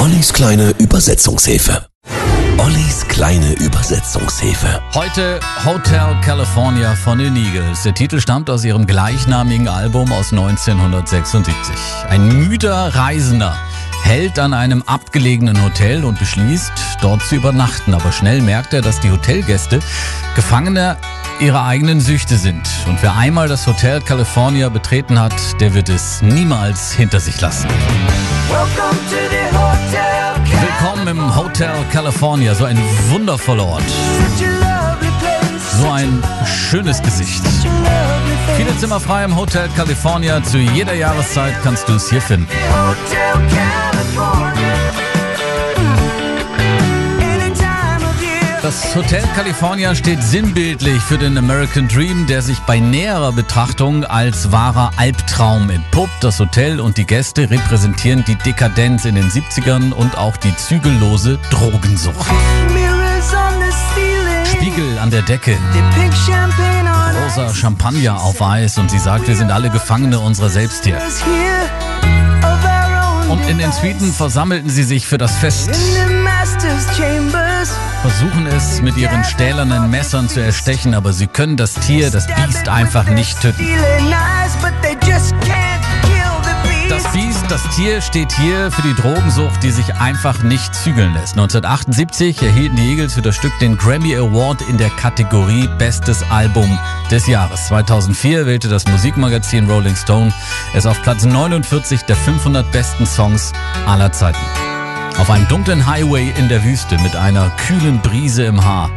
Ollis kleine Übersetzungshilfe. Ollis kleine Übersetzungshilfe. Heute Hotel California von den Eagles. Der Titel stammt aus ihrem gleichnamigen Album aus 1976. Ein müder Reisender hält an einem abgelegenen Hotel und beschließt, dort zu übernachten. Aber schnell merkt er, dass die Hotelgäste Gefangene ihrer eigenen Süchte sind. Und wer einmal das Hotel California betreten hat, der wird es niemals hinter sich lassen. Willkommen im Hotel California, so ein wundervoller Ort. So ein schönes Gesicht. Viele Zimmer frei im Hotel California. Zu jeder Jahreszeit kannst du es hier finden. Das Hotel California steht sinnbildlich für den American Dream, der sich bei näherer Betrachtung als wahrer Albtraum entpuppt. Das Hotel und die Gäste repräsentieren die Dekadenz in den 70ern und auch die zügellose Drogensucht. Spiegel an der Decke, rosa Champagner auf Eis und sie sagt, wir sind alle Gefangene unserer selbst hier. Und in den Suiten versammelten sie sich für das Fest versuchen es mit ihren stählernen Messern zu erstechen, aber sie können das Tier, das Biest einfach nicht töten. Das Biest, das Tier steht hier für die Drogensucht, die sich einfach nicht zügeln lässt. 1978 erhielten die Eagles für das Stück den Grammy Award in der Kategorie Bestes Album des Jahres. 2004 wählte das Musikmagazin Rolling Stone es auf Platz 49 der 500 besten Songs aller Zeiten. Auf einem dunklen Highway in der Wüste mit einer kühlen Brise im Haar.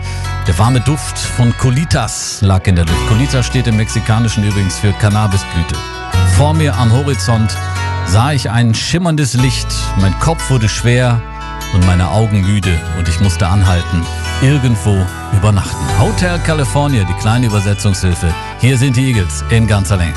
Der warme Duft von Colitas lag in der Luft. Colitas steht im Mexikanischen übrigens für Cannabisblüte. Vor mir am Horizont sah ich ein schimmerndes Licht. Mein Kopf wurde schwer und meine Augen müde und ich musste anhalten. Irgendwo übernachten. Hotel California, die kleine Übersetzungshilfe. Hier sind die Eagles in ganzer Länge.